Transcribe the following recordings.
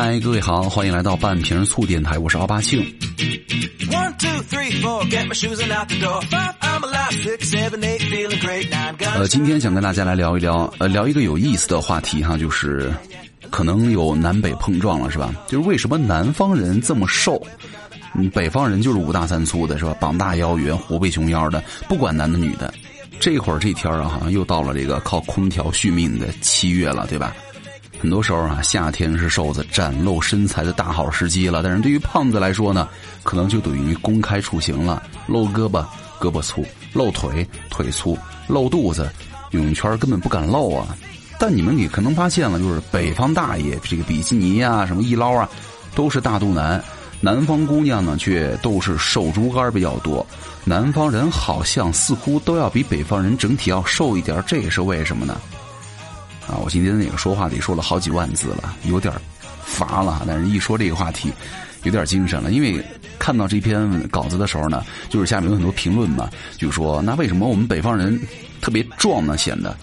嗨，各位好，欢迎来到半瓶醋电台，我是奥巴庆。呃，今天想跟大家来聊一聊，呃，聊一个有意思的话题哈，就是可能有南北碰撞了，是吧？就是为什么南方人这么瘦，嗯，北方人就是五大三粗的，是吧？膀大腰圆，虎背熊腰的，不管男的女的。这会儿这天啊，好像又到了这个靠空调续命的七月了，对吧？很多时候啊，夏天是瘦子展露身材的大好时机了。但是对于胖子来说呢，可能就等于公开处刑了，露胳膊胳膊粗，露腿腿粗，露肚子泳圈根本不敢露啊。但你们也可能发现了，就是北方大爷这个比基尼啊，什么一捞啊，都是大肚腩。南方姑娘呢，却都是瘦竹竿比较多。南方人好像似乎都要比北方人整体要瘦一点，这也是为什么呢？啊，我今天那个说话得说了好几万字了，有点乏了。但是一说这个话题，有点精神了。因为看到这篇稿子的时候呢，就是下面有很多评论嘛，就说那为什么我们北方人特别壮呢？显得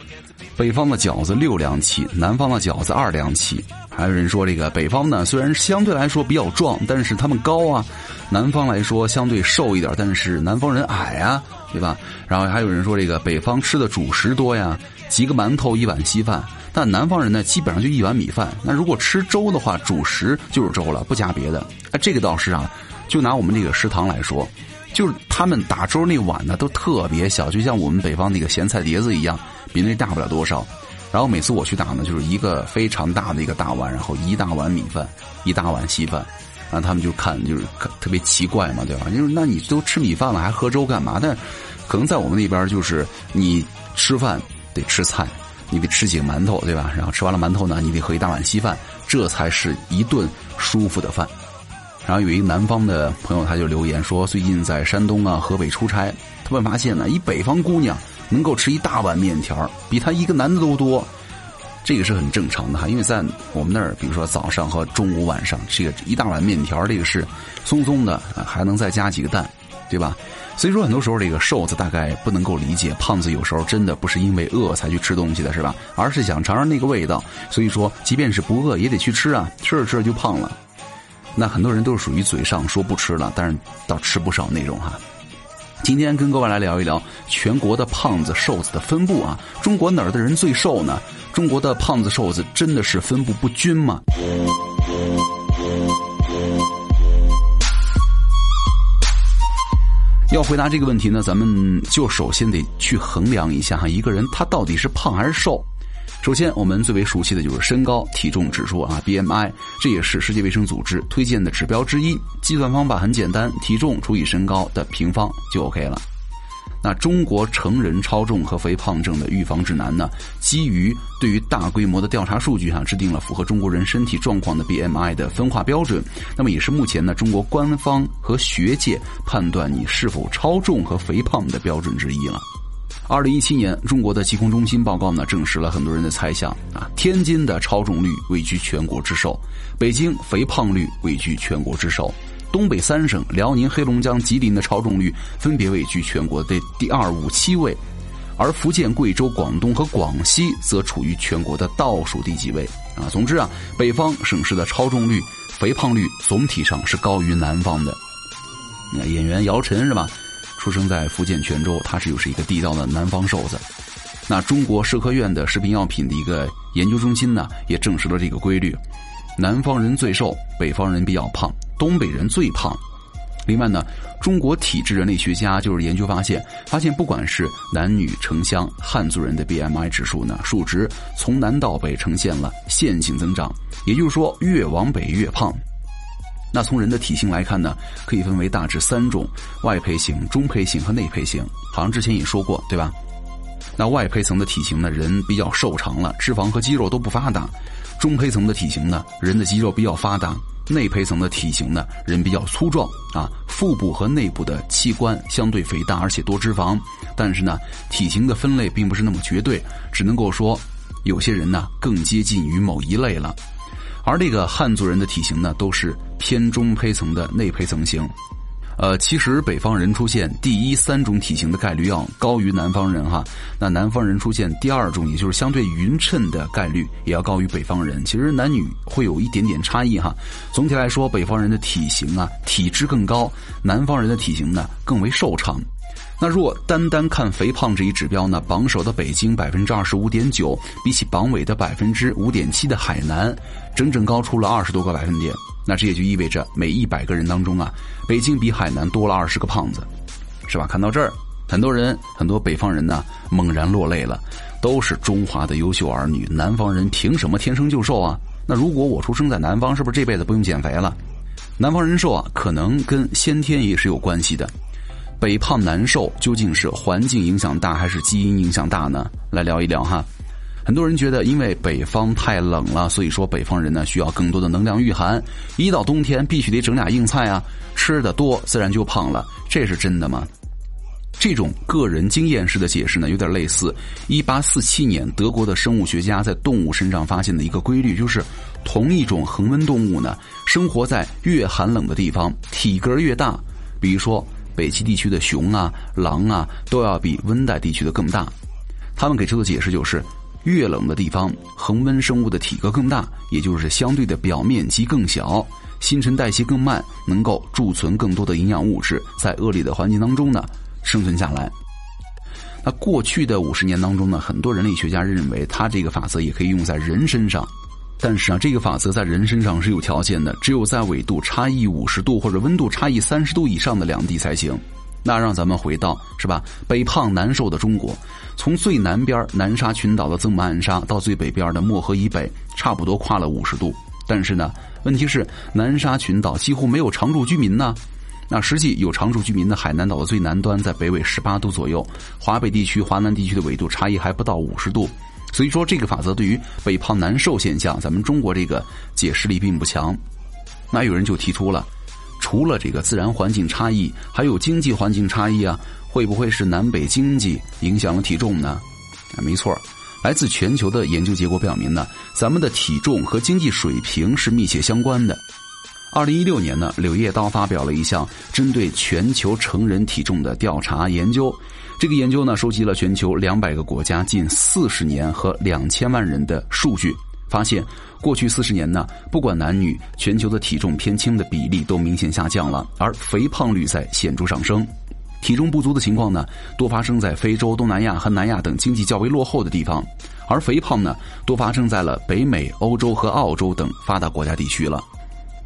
北方的饺子六两起，南方的饺子二两起。还有人说，这个北方呢，虽然相对来说比较壮，但是他们高啊；南方来说相对瘦一点，但是南方人矮啊，对吧？然后还有人说，这个北方吃的主食多呀，几个馒头一碗稀饭，但南方人呢，基本上就一碗米饭。那如果吃粥的话，主食就是粥了，不加别的。哎，这个倒是啊，就拿我们这个食堂来说，就是他们打粥那碗呢，都特别小，就像我们北方那个咸菜碟子一样，比那大不了多少。然后每次我去打呢，就是一个非常大的一个大碗，然后一大碗米饭，一大碗稀饭，然后他们就看就是特别奇怪嘛，对吧？就是那你都吃米饭了，还喝粥干嘛？但可能在我们那边就是你吃饭得吃菜，你得吃几个馒头，对吧？然后吃完了馒头呢，你得喝一大碗稀饭，这才是一顿舒服的饭。然后有一个南方的朋友他就留言说，最近在山东啊、河北出差，他们发现呢，一北方姑娘。能够吃一大碗面条，比他一个男的都多，这个是很正常的哈。因为在我们那儿，比如说早上和中午、晚上，这个一大碗面条，这个是松松的，还能再加几个蛋，对吧？所以说，很多时候这个瘦子大概不能够理解，胖子有时候真的不是因为饿才去吃东西的，是吧？而是想尝尝那个味道。所以说，即便是不饿也得去吃啊，吃着吃着就胖了。那很多人都是属于嘴上说不吃了，但是倒吃不少那种哈。今天跟各位来聊一聊全国的胖子瘦子的分布啊，中国哪儿的人最瘦呢？中国的胖子瘦子真的是分布不均吗？要回答这个问题呢，咱们就首先得去衡量一下哈，一个人他到底是胖还是瘦。首先，我们最为熟悉的就是身高体重指数啊，BMI，这也是世界卫生组织推荐的指标之一。计算方法很简单，体重除以身高的平方就 OK 了。那中国成人超重和肥胖症的预防指南呢，基于对于大规模的调查数据哈，制定了符合中国人身体状况的 BMI 的分化标准。那么也是目前呢，中国官方和学界判断你是否超重和肥胖的标准之一了。二零一七年，中国的疾控中心报告呢，证实了很多人的猜想啊。天津的超重率位居全国之首，北京肥胖率位居全国之首，东北三省辽宁、黑龙江、吉林的超重率分别位居全国的第二、五、七位，而福建、贵州、广东和广西则处于全国的倒数第几位啊。总之啊，北方省市的超重率、肥胖率总体上是高于南方的。那演员姚晨是吧？出生在福建泉州，他是又是一个地道的南方瘦子。那中国社科院的食品药品的一个研究中心呢，也证实了这个规律：南方人最瘦，北方人比较胖，东北人最胖。另外呢，中国体质人类学家就是研究发现，发现不管是男女城乡，汉族人的 BMI 指数呢，数值从南到北呈现了线性增长，也就是说，越往北越胖。那从人的体型来看呢，可以分为大致三种：外胚型、中胚型和内胚型。好像之前也说过，对吧？那外胚层的体型呢，人比较瘦长了，脂肪和肌肉都不发达；中胚层的体型呢，人的肌肉比较发达；内胚层的体型呢，人比较粗壮啊，腹部和内部的器官相对肥大，而且多脂肪。但是呢，体型的分类并不是那么绝对，只能够说，有些人呢更接近于某一类了。而这个汉族人的体型呢，都是偏中胚层的内胚层型，呃，其实北方人出现第一三种体型的概率要高于南方人哈。那南方人出现第二种，也就是相对匀称的概率也要高于北方人。其实男女会有一点点差异哈。总体来说，北方人的体型啊，体质更高；南方人的体型呢，更为瘦长。那若单单看肥胖这一指标呢，榜首的北京百分之二十五点九，比起榜尾的百分之五点七的海南，整整高出了二十多个百分点。那这也就意味着每一百个人当中啊，北京比海南多了二十个胖子，是吧？看到这儿，很多人很多北方人呢猛然落泪了，都是中华的优秀儿女，南方人凭什么天生就瘦啊？那如果我出生在南方，是不是这辈子不用减肥了？南方人瘦啊，可能跟先天也是有关系的。北胖南瘦究竟是环境影响大还是基因影响大呢？来聊一聊哈。很多人觉得，因为北方太冷了，所以说北方人呢需要更多的能量御寒。一到冬天，必须得整俩硬菜啊，吃的多自然就胖了，这是真的吗？这种个人经验式的解释呢，有点类似一八四七年德国的生物学家在动物身上发现的一个规律，就是同一种恒温动物呢，生活在越寒冷的地方，体格越大。比如说。北极地区的熊啊、狼啊，都要比温带地区的更大。他们给出的解释就是，越冷的地方，恒温生物的体格更大，也就是相对的表面积更小，新陈代谢更慢，能够贮存更多的营养物质，在恶劣的环境当中呢生存下来。那过去的五十年当中呢，很多人类学家认为，它这个法则也可以用在人身上。但是啊，这个法则在人身上是有条件的，只有在纬度差异五十度或者温度差异三十度以上的两地才行。那让咱们回到是吧，北胖南瘦的中国，从最南边南沙群岛的曾母暗沙到最北边的漠河以北，差不多跨了五十度。但是呢，问题是南沙群岛几乎没有常住居民呢。那实际有常住居民的海南岛的最南端在北纬十八度左右，华北地区、华南地区的纬度差异还不到五十度。所以说，这个法则对于北胖南瘦现象，咱们中国这个解释力并不强。那有人就提出了，除了这个自然环境差异，还有经济环境差异啊？会不会是南北经济影响了体重呢？啊，没错，来自全球的研究结果表明呢，咱们的体重和经济水平是密切相关的。二零一六年呢，柳叶刀发表了一项针对全球成人体重的调查研究。这个研究呢，收集了全球两百个国家近四十年和两千万人的数据，发现过去四十年呢，不管男女，全球的体重偏轻的比例都明显下降了，而肥胖率在显著上升。体重不足的情况呢，多发生在非洲、东南亚和南亚等经济较为落后的地方，而肥胖呢，多发生在了北美、欧洲和澳洲等发达国家地区了。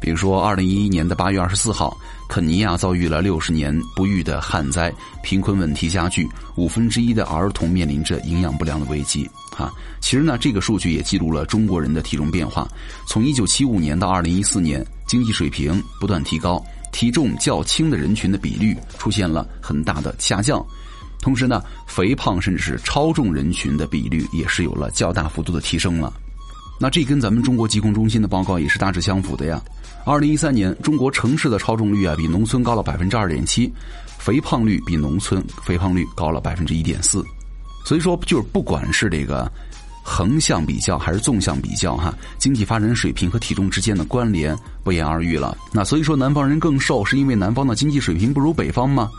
比如说，二零一一年的八月二十四号，肯尼亚遭遇了六十年不遇的旱灾，贫困问题加剧，五分之一的儿童面临着营养不良的危机。哈，其实呢，这个数据也记录了中国人的体重变化。从一九七五年到二零一四年，经济水平不断提高，体重较轻的人群的比率出现了很大的下降。同时呢，肥胖甚至是超重人群的比率也是有了较大幅度的提升了。那这跟咱们中国疾控中心的报告也是大致相符的呀。二零一三年，中国城市的超重率啊比农村高了百分之二点七，肥胖率比农村肥胖率高了百分之一点四。所以说，就是不管是这个横向比较还是纵向比较哈，经济发展水平和体重之间的关联不言而喻了。那所以说，南方人更瘦是因为南方的经济水平不如北方吗？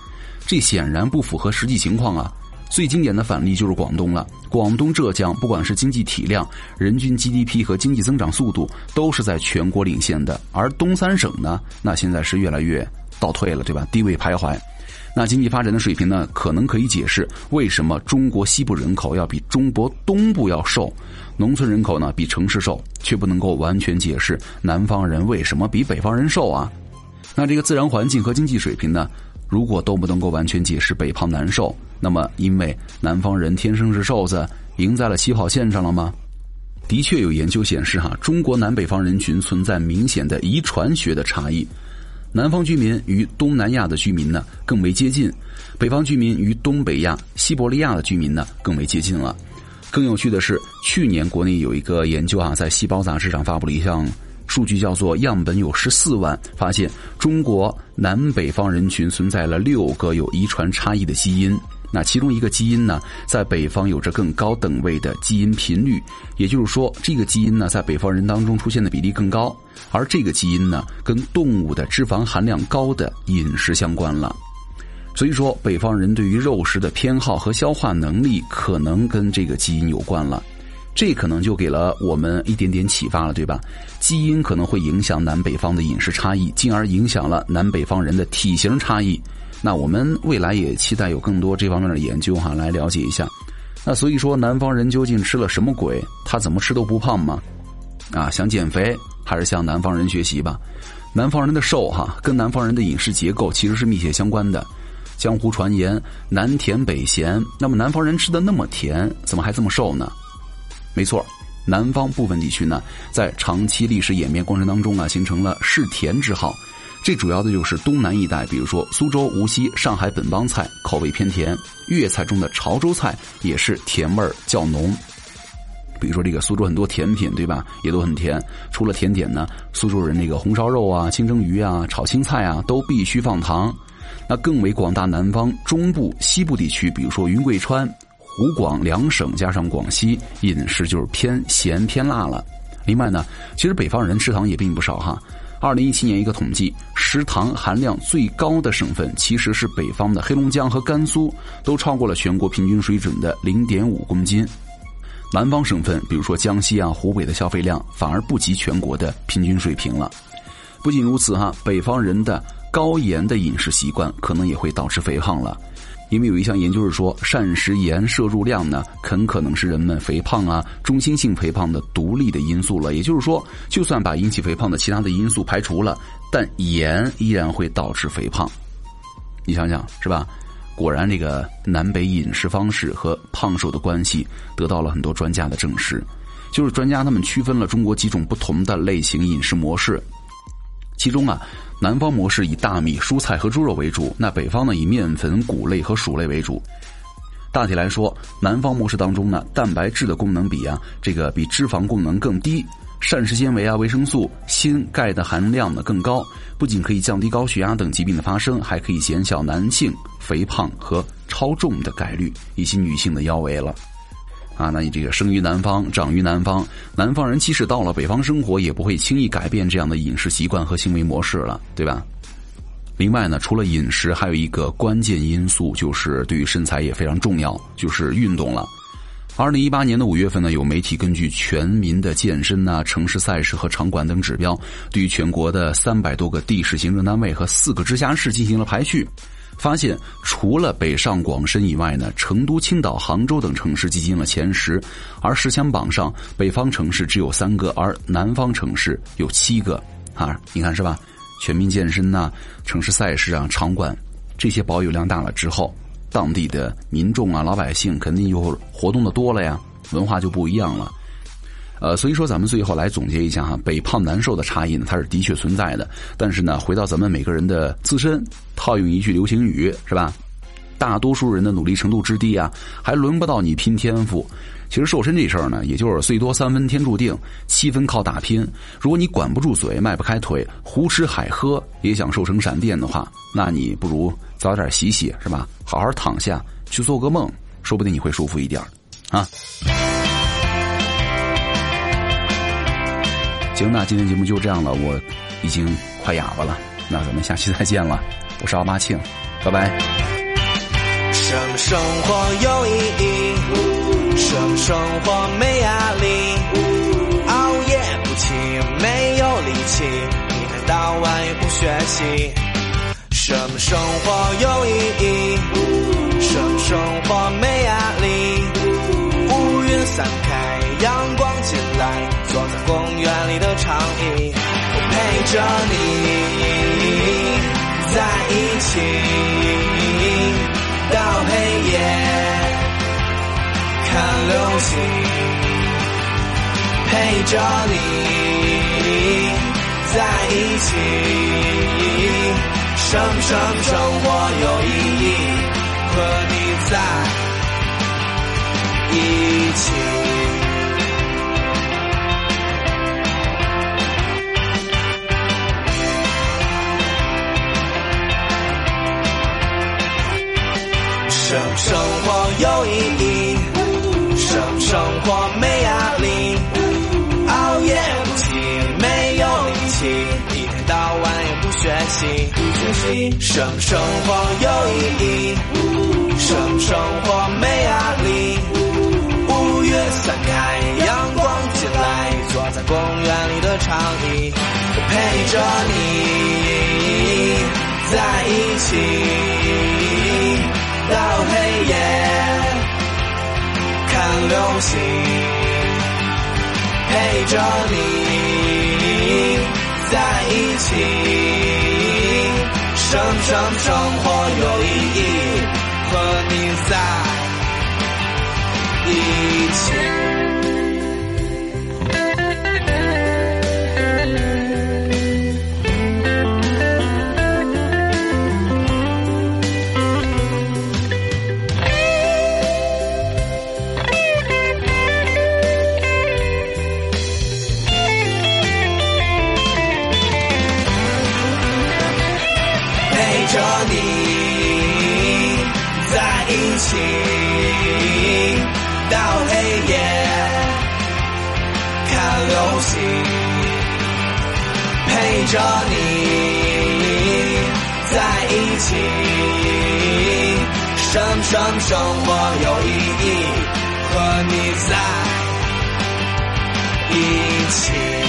这显然不符合实际情况啊。最经典的反例就是广东了。广东、浙江，不管是经济体量、人均 GDP 和经济增长速度，都是在全国领先的。而东三省呢，那现在是越来越倒退了，对吧？低位徘徊。那经济发展的水平呢，可能可以解释为什么中国西部人口要比中国东部要瘦，农村人口呢比城市瘦，却不能够完全解释南方人为什么比北方人瘦啊。那这个自然环境和经济水平呢？如果都不能够完全解释北胖难瘦，那么因为南方人天生是瘦子，赢在了起跑线上了吗？的确有研究显示，哈，中国南北方人群存在明显的遗传学的差异，南方居民与东南亚的居民呢更为接近，北方居民与东北亚、西伯利亚的居民呢更为接近了。更有趣的是，去年国内有一个研究啊，在《细胞》杂志上发布了一项。数据叫做样本有十四万，发现中国南北方人群存在了六个有遗传差异的基因。那其中一个基因呢，在北方有着更高等位的基因频率，也就是说，这个基因呢，在北方人当中出现的比例更高，而这个基因呢，跟动物的脂肪含量高的饮食相关了。所以说，北方人对于肉食的偏好和消化能力，可能跟这个基因有关了。这可能就给了我们一点点启发了，对吧？基因可能会影响南北方的饮食差异，进而影响了南北方人的体型差异。那我们未来也期待有更多这方面的研究哈，来了解一下。那所以说，南方人究竟吃了什么鬼？他怎么吃都不胖吗？啊，想减肥还是向南方人学习吧。南方人的瘦哈，跟南方人的饮食结构其实是密切相关的。江湖传言南甜北咸，那么南方人吃的那么甜，怎么还这么瘦呢？没错，南方部分地区呢，在长期历史演变过程当中啊，形成了嗜甜之好。这主要的就是东南一带，比如说苏州、无锡、上海本帮菜口味偏甜，粤菜中的潮州菜也是甜味儿较浓。比如说这个苏州很多甜品，对吧？也都很甜。除了甜点呢，苏州人那个红烧肉啊、清蒸鱼啊、炒青菜啊，都必须放糖。那更为广大南方中部、西部地区，比如说云贵川、湖广两省加上广西，饮食就是偏咸偏辣了。另外呢，其实北方人吃糖也并不少哈。二零一七年一个统计，食糖含量最高的省份其实是北方的黑龙江和甘肃，都超过了全国平均水准的零点五公斤。南方省份，比如说江西啊、湖北的消费量反而不及全国的平均水平了。不仅如此哈，北方人的高盐的饮食习惯可能也会导致肥胖了。因为有一项研究是说，膳食盐摄入量呢，很可能是人们肥胖啊、中心性肥胖的独立的因素了。也就是说，就算把引起肥胖的其他的因素排除了，但盐依然会导致肥胖。你想想是吧？果然，这个南北饮食方式和胖瘦的关系得到了很多专家的证实。就是专家他们区分了中国几种不同的类型饮食模式，其中啊。南方模式以大米、蔬菜和猪肉为主，那北方呢以面粉、谷类和薯类为主。大体来说，南方模式当中呢，蛋白质的功能比啊这个比脂肪功能更低，膳食纤维啊、维生素、锌、钙的含量呢更高，不仅可以降低高血压等疾病的发生，还可以减小男性肥胖和超重的概率，以及女性的腰围了。啊，那你这个生于南方，长于南方，南方人即使到了北方生活，也不会轻易改变这样的饮食习惯和行为模式了，对吧？另外呢，除了饮食，还有一个关键因素，就是对于身材也非常重要，就是运动了。二零一八年的五月份呢，有媒体根据全民的健身呐、城市赛事和场馆等指标，对于全国的三百多个地市行政单位和四个直辖市进行了排序。发现，除了北上广深以外呢，成都、青岛、杭州等城市挤进了前十，而十强榜上北方城市只有三个，而南方城市有七个。啊，你看是吧？全民健身呐，城市赛事啊，场馆这些保有量大了之后，当地的民众啊，老百姓肯定就活动的多了呀，文化就不一样了。呃，所以说咱们最后来总结一下哈，北胖南瘦的差异呢，它是的确存在的。但是呢，回到咱们每个人的自身，套用一句流行语是吧？大多数人的努力程度之低啊，还轮不到你拼天赋。其实瘦身这事儿呢，也就是最多三分天注定，七分靠打拼。如果你管不住嘴，迈不开腿，胡吃海喝也想瘦成闪电的话，那你不如早点洗洗是吧？好好躺下去做个梦，说不定你会舒服一点啊。行，那今天节目就这样了，我已经快哑巴了。那咱们下期再见了，我是奥巴庆，拜拜。什么生活有意义？什么生活没压力？熬夜不起，没有力气，一天到晚也不学习。什么生活有意义？看流星，陪着你在一起，生生生活有意义？和你在一起。生生活有意义什么生活有意义？什么生活没压力？五月三开，阳光进来，坐在公园里的长椅，我陪着你在一起到黑夜。看流星，陪着你在一起，生生生活有意义，和你在一起。心，陪着你在一起，生生生活有意义，和你在一起。